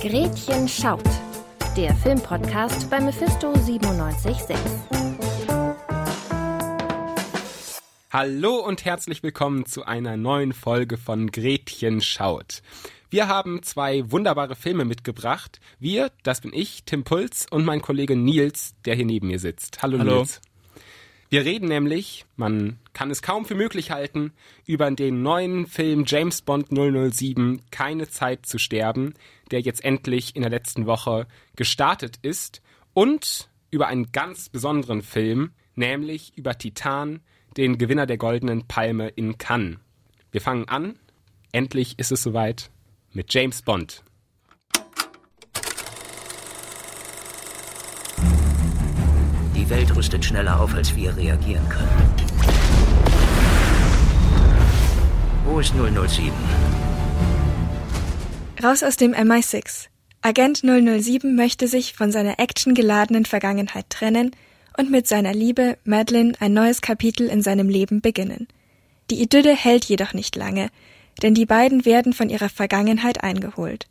Gretchen schaut. Der Filmpodcast bei Mephisto 976. Hallo und herzlich willkommen zu einer neuen Folge von Gretchen schaut. Wir haben zwei wunderbare Filme mitgebracht. Wir, das bin ich, Tim Puls und mein Kollege Nils, der hier neben mir sitzt. Hallo, Hallo. Nils. Wir reden nämlich, man kann es kaum für möglich halten, über den neuen Film James Bond 007 Keine Zeit zu sterben, der jetzt endlich in der letzten Woche gestartet ist und über einen ganz besonderen Film, nämlich über Titan, den Gewinner der Goldenen Palme in Cannes. Wir fangen an, endlich ist es soweit, mit James Bond. Die Welt rüstet schneller auf, als wir reagieren können. Wo ist 007? Raus aus dem MI6. Agent 007 möchte sich von seiner actiongeladenen Vergangenheit trennen und mit seiner Liebe Madeline ein neues Kapitel in seinem Leben beginnen. Die Idylle hält jedoch nicht lange, denn die beiden werden von ihrer Vergangenheit eingeholt.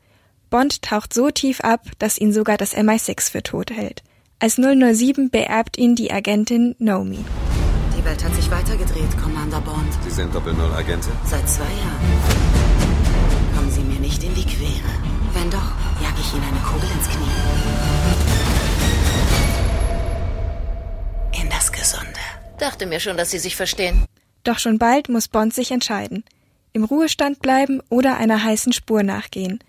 Bond taucht so tief ab, dass ihn sogar das MI6 für tot hält. Als 007 beerbt ihn die Agentin Nomi. Die Welt hat sich weitergedreht, Commander Bond. Sie sind Doppel-Null-Agentin? Seit zwei Jahren. Kommen Sie mir nicht in die Quere. Wenn doch, jag ich Ihnen eine Kugel ins Knie. In das Gesunde. Dachte mir schon, dass sie sich verstehen. Doch schon bald muss Bond sich entscheiden. Im Ruhestand bleiben oder einer heißen Spur nachgehen.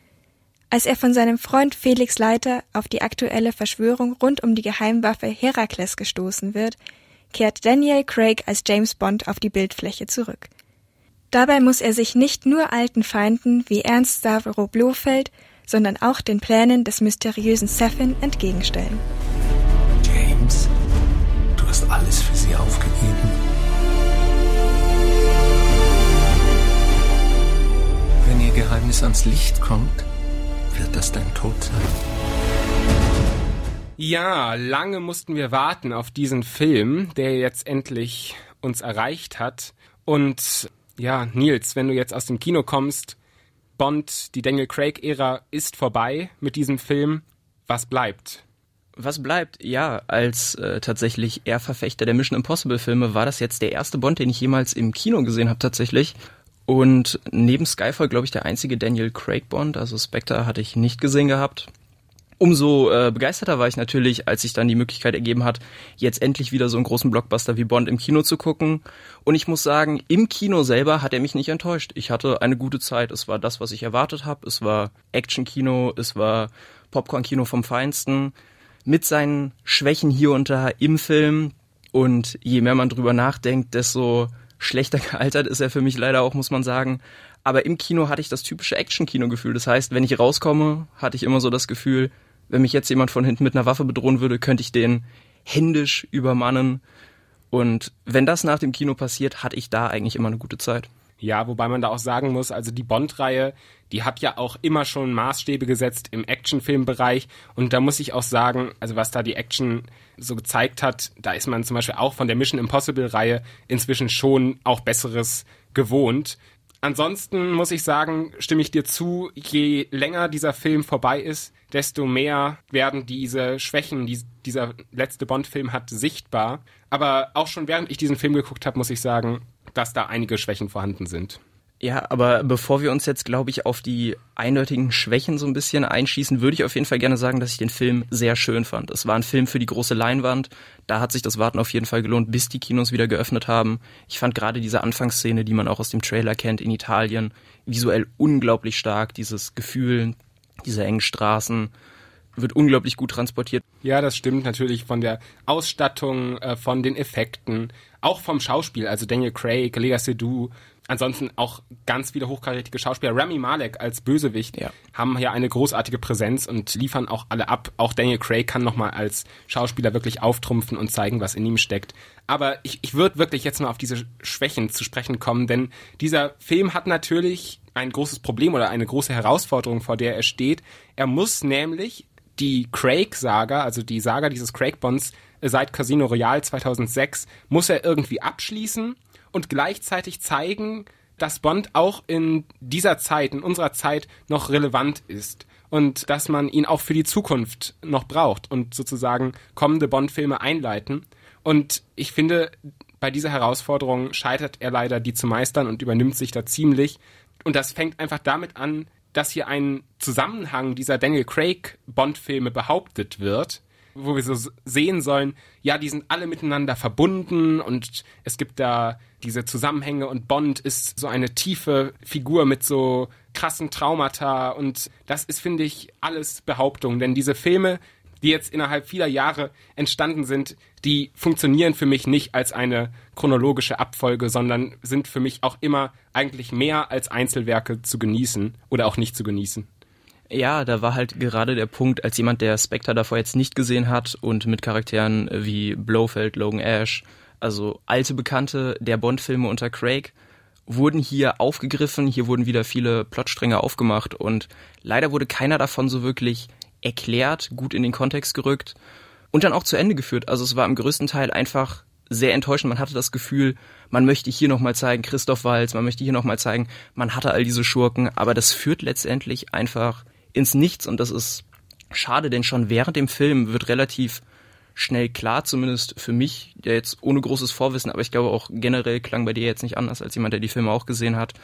Als er von seinem Freund Felix Leiter auf die aktuelle Verschwörung rund um die Geheimwaffe Herakles gestoßen wird, kehrt Daniel Craig als James Bond auf die Bildfläche zurück. Dabei muss er sich nicht nur alten Feinden wie Ernst Stavro Blofeld, sondern auch den Plänen des mysteriösen Seffin entgegenstellen. James, du hast alles für sie aufgegeben. Wenn ihr Geheimnis ans Licht kommt, wird das dein Tod sein. Ja, lange mussten wir warten auf diesen Film, der jetzt endlich uns erreicht hat. Und ja, Nils, wenn du jetzt aus dem Kino kommst, Bond, die Daniel Craig-Ära ist vorbei mit diesem Film. Was bleibt? Was bleibt? Ja, als äh, tatsächlich eher Verfechter der Mission Impossible Filme war das jetzt der erste Bond, den ich jemals im Kino gesehen habe tatsächlich. Und neben Skyfall, glaube ich, der einzige Daniel Craig Bond, also Spectre hatte ich nicht gesehen gehabt. Umso äh, begeisterter war ich natürlich, als sich dann die Möglichkeit ergeben hat, jetzt endlich wieder so einen großen Blockbuster wie Bond im Kino zu gucken. Und ich muss sagen, im Kino selber hat er mich nicht enttäuscht. Ich hatte eine gute Zeit. Es war das, was ich erwartet habe. Es war Action-Kino, es war Popcorn-Kino vom Feinsten. Mit seinen Schwächen hier und da im Film. Und je mehr man drüber nachdenkt, desto schlechter gealtert ist er für mich leider auch, muss man sagen. Aber im Kino hatte ich das typische Action-Kino-Gefühl. Das heißt, wenn ich rauskomme, hatte ich immer so das Gefühl, wenn mich jetzt jemand von hinten mit einer Waffe bedrohen würde, könnte ich den händisch übermannen. Und wenn das nach dem Kino passiert, hatte ich da eigentlich immer eine gute Zeit. Ja, wobei man da auch sagen muss, also die Bond-Reihe, die hat ja auch immer schon Maßstäbe gesetzt im Actionfilmbereich. Und da muss ich auch sagen, also was da die Action so gezeigt hat, da ist man zum Beispiel auch von der Mission Impossible-Reihe inzwischen schon auch Besseres gewohnt. Ansonsten muss ich sagen, stimme ich dir zu, je länger dieser Film vorbei ist, desto mehr werden diese Schwächen, die dieser letzte Bond-Film hat, sichtbar. Aber auch schon während ich diesen Film geguckt habe, muss ich sagen, dass da einige Schwächen vorhanden sind. Ja, aber bevor wir uns jetzt, glaube ich, auf die eindeutigen Schwächen so ein bisschen einschießen, würde ich auf jeden Fall gerne sagen, dass ich den Film sehr schön fand. Es war ein Film für die große Leinwand. Da hat sich das Warten auf jeden Fall gelohnt, bis die Kinos wieder geöffnet haben. Ich fand gerade diese Anfangsszene, die man auch aus dem Trailer kennt in Italien, visuell unglaublich stark. Dieses Gefühl, diese engen Straßen, wird unglaublich gut transportiert. Ja, das stimmt natürlich von der Ausstattung, äh, von den Effekten, auch vom Schauspiel. Also Daniel Craig, Lea Seydoux, ansonsten auch ganz viele hochkarätige Schauspieler. Rami Malek als Bösewicht Ja. haben hier eine großartige Präsenz und liefern auch alle ab. Auch Daniel Craig kann nochmal als Schauspieler wirklich auftrumpfen und zeigen, was in ihm steckt. Aber ich, ich würde wirklich jetzt mal auf diese Schwächen zu sprechen kommen, denn dieser Film hat natürlich ein großes Problem oder eine große Herausforderung, vor der er steht. Er muss nämlich die Craig-Saga, also die Saga dieses Craig-Bonds äh, seit Casino Royale 2006, muss er irgendwie abschließen und gleichzeitig zeigen, dass Bond auch in dieser Zeit, in unserer Zeit noch relevant ist und dass man ihn auch für die Zukunft noch braucht und sozusagen kommende Bond-Filme einleiten. Und ich finde, bei dieser Herausforderung scheitert er leider, die zu meistern und übernimmt sich da ziemlich. Und das fängt einfach damit an, dass hier ein Zusammenhang dieser Daniel Craig Bond-Filme behauptet wird, wo wir so sehen sollen, ja, die sind alle miteinander verbunden und es gibt da diese Zusammenhänge und Bond ist so eine tiefe Figur mit so krassen Traumata und das ist, finde ich, alles Behauptung, denn diese Filme, die jetzt innerhalb vieler Jahre entstanden sind, die funktionieren für mich nicht als eine chronologische Abfolge, sondern sind für mich auch immer eigentlich mehr als Einzelwerke zu genießen oder auch nicht zu genießen. Ja, da war halt gerade der Punkt, als jemand, der Spectre davor jetzt nicht gesehen hat und mit Charakteren wie Blofeld, Logan Ash, also alte Bekannte der Bond-Filme unter Craig, wurden hier aufgegriffen, hier wurden wieder viele Plotstränge aufgemacht und leider wurde keiner davon so wirklich erklärt, gut in den Kontext gerückt und dann auch zu Ende geführt. Also es war im größten Teil einfach sehr enttäuschend. Man hatte das Gefühl, man möchte hier nochmal zeigen, Christoph Walz, man möchte hier nochmal zeigen, man hatte all diese Schurken, aber das führt letztendlich einfach ins Nichts und das ist schade, denn schon während dem Film wird relativ schnell klar, zumindest für mich, der jetzt ohne großes Vorwissen, aber ich glaube auch generell klang bei dir jetzt nicht anders als jemand, der die Filme auch gesehen hat,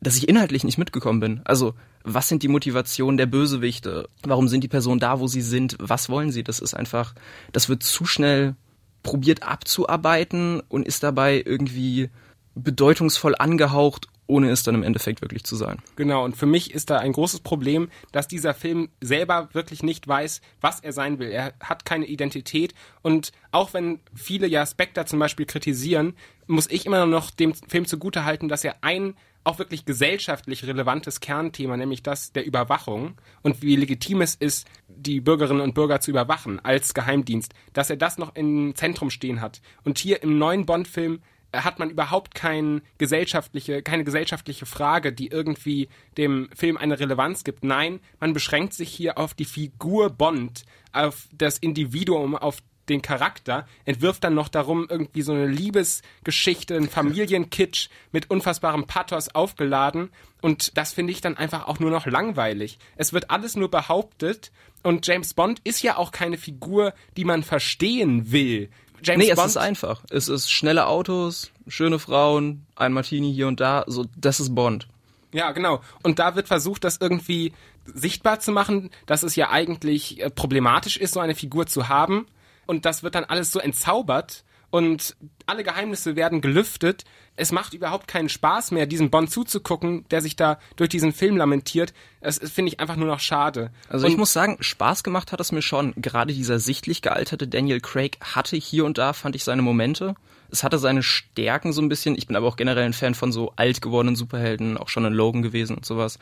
dass ich inhaltlich nicht mitgekommen bin. Also, was sind die Motivationen der Bösewichte? Warum sind die Personen da, wo sie sind? Was wollen sie? Das ist einfach, das wird zu schnell probiert abzuarbeiten und ist dabei irgendwie bedeutungsvoll angehaucht, ohne es dann im Endeffekt wirklich zu sein. Genau, und für mich ist da ein großes Problem, dass dieser Film selber wirklich nicht weiß, was er sein will. Er hat keine Identität und auch wenn viele ja Spectre zum Beispiel kritisieren, muss ich immer noch dem Film zugutehalten, dass er ein auch wirklich gesellschaftlich relevantes Kernthema, nämlich das der Überwachung und wie legitim es ist, die Bürgerinnen und Bürger zu überwachen als Geheimdienst, dass er das noch im Zentrum stehen hat. Und hier im neuen Bond-Film hat man überhaupt kein gesellschaftliche, keine gesellschaftliche Frage, die irgendwie dem Film eine Relevanz gibt. Nein, man beschränkt sich hier auf die Figur Bond, auf das Individuum, auf den Charakter, entwirft dann noch darum irgendwie so eine Liebesgeschichte, ein Familienkitsch mit unfassbarem Pathos aufgeladen. Und das finde ich dann einfach auch nur noch langweilig. Es wird alles nur behauptet und James Bond ist ja auch keine Figur, die man verstehen will. James nee, Bond, es ist einfach. Es ist schnelle Autos, schöne Frauen, ein Martini hier und da. So, das ist Bond. Ja, genau. Und da wird versucht, das irgendwie sichtbar zu machen, dass es ja eigentlich äh, problematisch ist, so eine Figur zu haben und das wird dann alles so entzaubert und alle Geheimnisse werden gelüftet. Es macht überhaupt keinen Spaß mehr, diesem Bond zuzugucken, der sich da durch diesen Film lamentiert. Das finde ich einfach nur noch schade. Also und ich muss sagen, Spaß gemacht hat es mir schon. Gerade dieser sichtlich gealterte Daniel Craig hatte hier und da, fand ich, seine Momente. Es hatte seine Stärken so ein bisschen. Ich bin aber auch generell ein Fan von so alt gewordenen Superhelden, auch schon in Logan gewesen und sowas.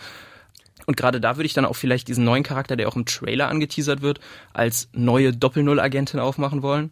Und gerade da würde ich dann auch vielleicht diesen neuen Charakter, der auch im Trailer angeteasert wird, als neue Doppel-Null-Agentin aufmachen wollen.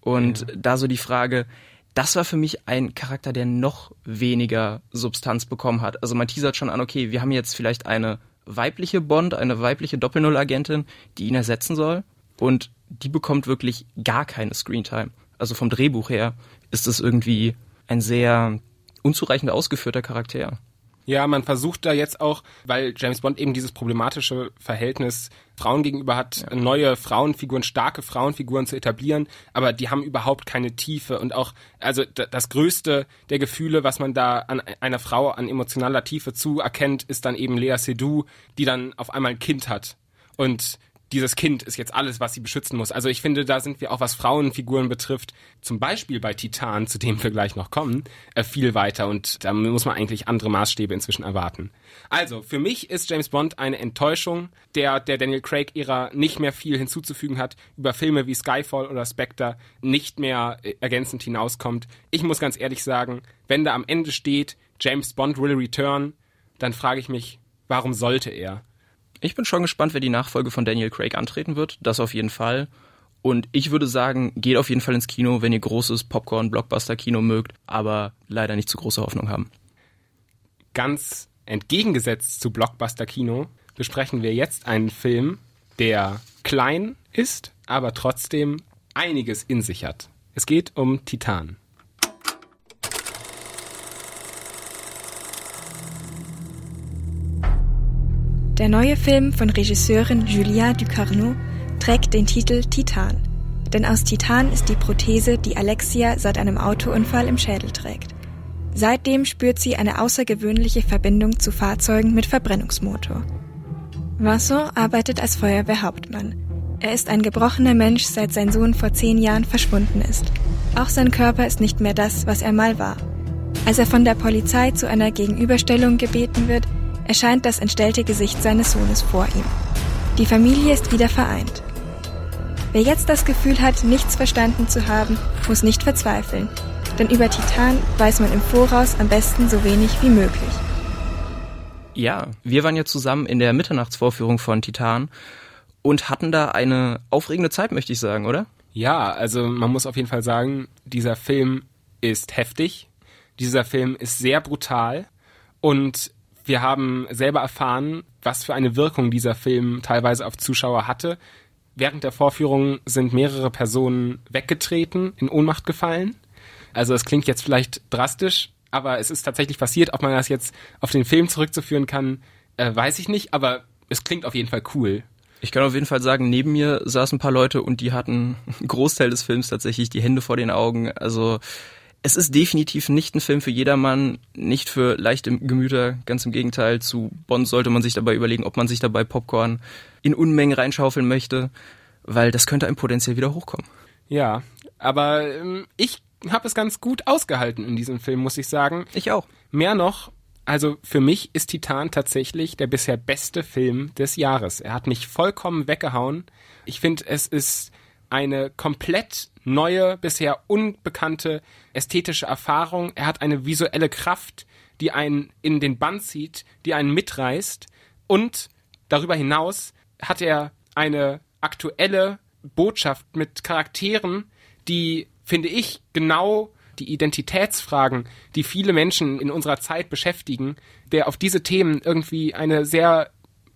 Und ja. da so die Frage, das war für mich ein Charakter, der noch weniger Substanz bekommen hat. Also man teasert schon an, okay, wir haben jetzt vielleicht eine weibliche Bond, eine weibliche Doppel-Null-Agentin, die ihn ersetzen soll. Und die bekommt wirklich gar keine Screentime. Also vom Drehbuch her ist es irgendwie ein sehr unzureichend ausgeführter Charakter. Ja, man versucht da jetzt auch, weil James Bond eben dieses problematische Verhältnis Frauen gegenüber hat, ja. neue Frauenfiguren, starke Frauenfiguren zu etablieren, aber die haben überhaupt keine Tiefe und auch, also das größte der Gefühle, was man da an einer Frau an emotionaler Tiefe zuerkennt, ist dann eben Lea Seydoux, die dann auf einmal ein Kind hat. Und dieses Kind ist jetzt alles, was sie beschützen muss. Also ich finde, da sind wir auch, was Frauenfiguren betrifft, zum Beispiel bei Titan, zu dem wir gleich noch kommen, äh, viel weiter und da muss man eigentlich andere Maßstäbe inzwischen erwarten. Also, für mich ist James Bond eine Enttäuschung, der der Daniel Craig-Ära nicht mehr viel hinzuzufügen hat, über Filme wie Skyfall oder Spectre nicht mehr äh, ergänzend hinauskommt. Ich muss ganz ehrlich sagen, wenn da am Ende steht, James Bond will return, dann frage ich mich, warum sollte er? Ich bin schon gespannt, wer die Nachfolge von Daniel Craig antreten wird. Das auf jeden Fall. Und ich würde sagen, geht auf jeden Fall ins Kino, wenn ihr großes Popcorn-Blockbuster-Kino mögt, aber leider nicht zu große Hoffnung haben. Ganz entgegengesetzt zu Blockbuster-Kino besprechen wir jetzt einen Film, der klein ist, aber trotzdem einiges in sich hat. Es geht um Titan. Der neue Film von Regisseurin Julia Ducarneau trägt den Titel Titan. Denn aus Titan ist die Prothese, die Alexia seit einem Autounfall im Schädel trägt. Seitdem spürt sie eine außergewöhnliche Verbindung zu Fahrzeugen mit Verbrennungsmotor. Vincent arbeitet als Feuerwehrhauptmann. Er ist ein gebrochener Mensch, seit sein Sohn vor zehn Jahren verschwunden ist. Auch sein Körper ist nicht mehr das, was er mal war. Als er von der Polizei zu einer Gegenüberstellung gebeten wird, erscheint das entstellte Gesicht seines Sohnes vor ihm. Die Familie ist wieder vereint. Wer jetzt das Gefühl hat, nichts verstanden zu haben, muss nicht verzweifeln, denn über Titan weiß man im Voraus am besten so wenig wie möglich. Ja, wir waren ja zusammen in der Mitternachtsvorführung von Titan und hatten da eine aufregende Zeit, möchte ich sagen, oder? Ja, also man muss auf jeden Fall sagen, dieser Film ist heftig, dieser Film ist sehr brutal und wir haben selber erfahren, was für eine Wirkung dieser Film teilweise auf Zuschauer hatte. Während der Vorführung sind mehrere Personen weggetreten, in Ohnmacht gefallen. Also es klingt jetzt vielleicht drastisch, aber es ist tatsächlich passiert. Ob man das jetzt auf den Film zurückzuführen kann, äh, weiß ich nicht, aber es klingt auf jeden Fall cool. Ich kann auf jeden Fall sagen, neben mir saßen ein paar Leute und die hatten einen Großteil des Films tatsächlich die Hände vor den Augen. Also es ist definitiv nicht ein Film für jedermann, nicht für leichte Gemüter. Ganz im Gegenteil, zu Bond sollte man sich dabei überlegen, ob man sich dabei Popcorn in Unmengen reinschaufeln möchte, weil das könnte einem potenziell wieder hochkommen. Ja, aber ähm, ich habe es ganz gut ausgehalten in diesem Film, muss ich sagen. Ich auch. Mehr noch, also für mich ist Titan tatsächlich der bisher beste Film des Jahres. Er hat mich vollkommen weggehauen. Ich finde, es ist eine komplett neue, bisher unbekannte ästhetische Erfahrung. Er hat eine visuelle Kraft, die einen in den Bann zieht, die einen mitreißt. Und darüber hinaus hat er eine aktuelle Botschaft mit Charakteren, die, finde ich, genau die Identitätsfragen, die viele Menschen in unserer Zeit beschäftigen, der auf diese Themen irgendwie eine sehr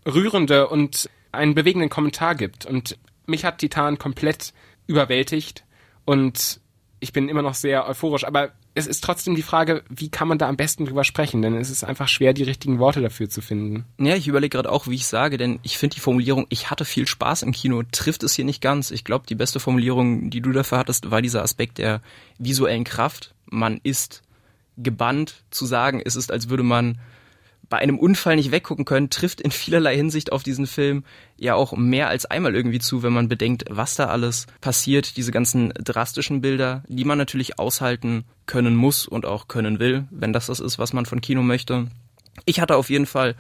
rührende und einen bewegenden Kommentar gibt. Und mich hat Titan komplett überwältigt und ich bin immer noch sehr euphorisch, aber es ist trotzdem die Frage, wie kann man da am besten drüber sprechen? Denn es ist einfach schwer, die richtigen Worte dafür zu finden. Ja, ich überlege gerade auch, wie ich sage, denn ich finde die Formulierung, ich hatte viel Spaß im Kino, trifft es hier nicht ganz. Ich glaube, die beste Formulierung, die du dafür hattest, war dieser Aspekt der visuellen Kraft. Man ist gebannt zu sagen, es ist, als würde man bei einem Unfall nicht weggucken können, trifft in vielerlei Hinsicht auf diesen Film ja auch mehr als einmal irgendwie zu, wenn man bedenkt, was da alles passiert, diese ganzen drastischen Bilder, die man natürlich aushalten können muss und auch können will, wenn das das ist, was man von Kino möchte. Ich hatte auf jeden Fall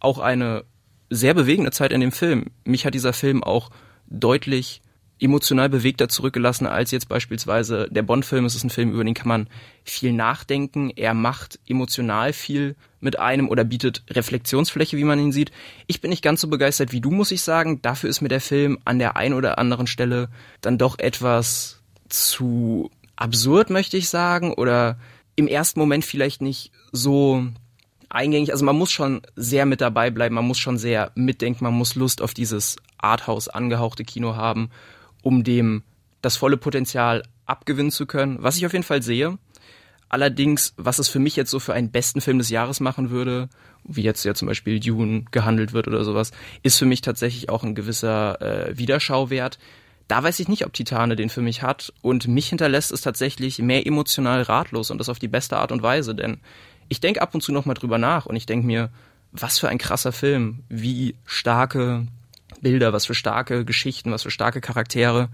auch eine sehr bewegende Zeit in dem Film. Mich hat dieser Film auch deutlich emotional bewegter zurückgelassen als jetzt beispielsweise der Bond-Film. Es ist ein Film, über den kann man viel nachdenken. Er macht emotional viel mit einem oder bietet Reflexionsfläche, wie man ihn sieht. Ich bin nicht ganz so begeistert wie du, muss ich sagen. Dafür ist mir der Film an der einen oder anderen Stelle dann doch etwas zu absurd, möchte ich sagen, oder im ersten Moment vielleicht nicht so eingängig. Also man muss schon sehr mit dabei bleiben, man muss schon sehr mitdenken, man muss Lust auf dieses Arthouse angehauchte Kino haben um dem das volle Potenzial abgewinnen zu können, was ich auf jeden Fall sehe. Allerdings, was es für mich jetzt so für einen besten Film des Jahres machen würde, wie jetzt ja zum Beispiel Dune gehandelt wird oder sowas, ist für mich tatsächlich auch ein gewisser äh, Wiederschauwert. Da weiß ich nicht, ob Titane den für mich hat und mich hinterlässt es tatsächlich mehr emotional ratlos und das auf die beste Art und Weise, denn ich denke ab und zu nochmal drüber nach und ich denke mir, was für ein krasser Film, wie starke Bilder, was für starke Geschichten, was für starke Charaktere.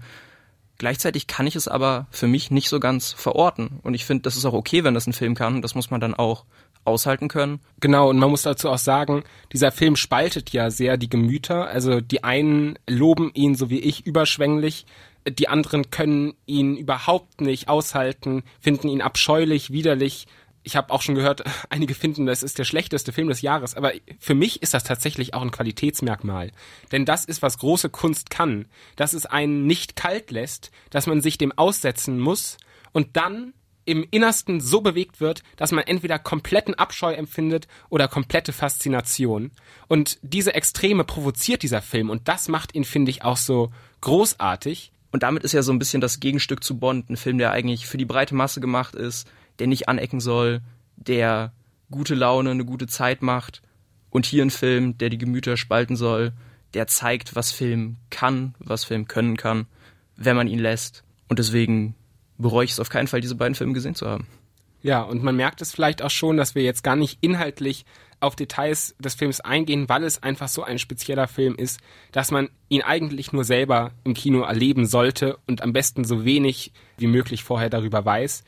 Gleichzeitig kann ich es aber für mich nicht so ganz verorten. Und ich finde, das ist auch okay, wenn das ein Film kann. Das muss man dann auch aushalten können. Genau, und man muss dazu auch sagen, dieser Film spaltet ja sehr die Gemüter. Also die einen loben ihn, so wie ich, überschwänglich. Die anderen können ihn überhaupt nicht aushalten, finden ihn abscheulich, widerlich ich habe auch schon gehört, einige finden, das ist der schlechteste Film des Jahres, aber für mich ist das tatsächlich auch ein Qualitätsmerkmal. Denn das ist, was große Kunst kann, dass es einen nicht kalt lässt, dass man sich dem aussetzen muss und dann im Innersten so bewegt wird, dass man entweder kompletten Abscheu empfindet oder komplette Faszination. Und diese Extreme provoziert dieser Film und das macht ihn, finde ich, auch so großartig. Und damit ist ja so ein bisschen das Gegenstück zu Bond, ein Film, der eigentlich für die breite Masse gemacht ist, der nicht anecken soll, der gute Laune, eine gute Zeit macht Und hier ein Film, der die Gemüter spalten soll, der zeigt, was Film kann, was Film können kann, wenn man ihn lässt. Und deswegen bereue ich es auf keinen Fall, diese beiden Filme gesehen zu haben. Ja, und man merkt es vielleicht auch schon, dass wir jetzt gar nicht inhaltlich auf Details des Films eingehen, weil es einfach so ein spezieller Film ist, dass man ihn eigentlich nur selber im Kino erleben sollte und am besten so wenig wie möglich vorher darüber weiß.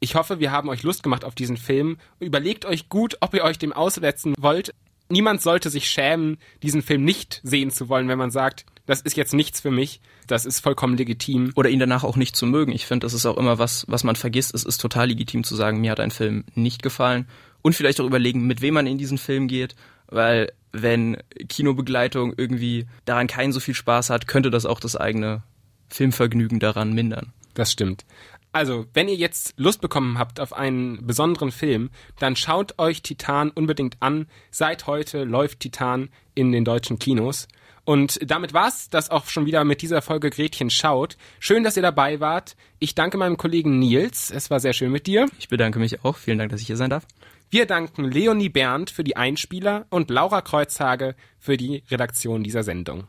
Ich hoffe, wir haben euch Lust gemacht auf diesen Film. Überlegt euch gut, ob ihr euch dem aussetzen wollt. Niemand sollte sich schämen, diesen Film nicht sehen zu wollen, wenn man sagt, das ist jetzt nichts für mich. Das ist vollkommen legitim. Oder ihn danach auch nicht zu mögen. Ich finde, das ist auch immer was, was man vergisst. Es ist total legitim zu sagen, mir hat ein Film nicht gefallen. Und vielleicht auch überlegen, mit wem man in diesen Film geht. Weil wenn Kinobegleitung irgendwie daran keinen so viel Spaß hat, könnte das auch das eigene Filmvergnügen daran mindern. Das stimmt. Also, wenn ihr jetzt Lust bekommen habt auf einen besonderen Film, dann schaut euch Titan unbedingt an. Seit heute läuft Titan in den deutschen Kinos. Und damit war's das auch schon wieder mit dieser Folge Gretchen schaut. Schön, dass ihr dabei wart. Ich danke meinem Kollegen Nils. Es war sehr schön mit dir. Ich bedanke mich auch. Vielen Dank, dass ich hier sein darf. Wir danken Leonie Berndt für die Einspieler und Laura Kreuzhage für die Redaktion dieser Sendung.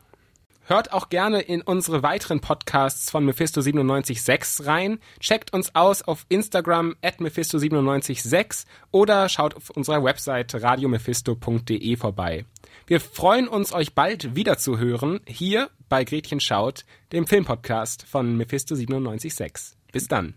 Hört auch gerne in unsere weiteren Podcasts von Mephisto 976 rein. Checkt uns aus auf Instagram at Mephisto 976 oder schaut auf unserer Website radiomephisto.de vorbei. Wir freuen uns, euch bald wieder zu hören, hier bei Gretchen Schaut, dem Filmpodcast von Mephisto 976. Bis dann.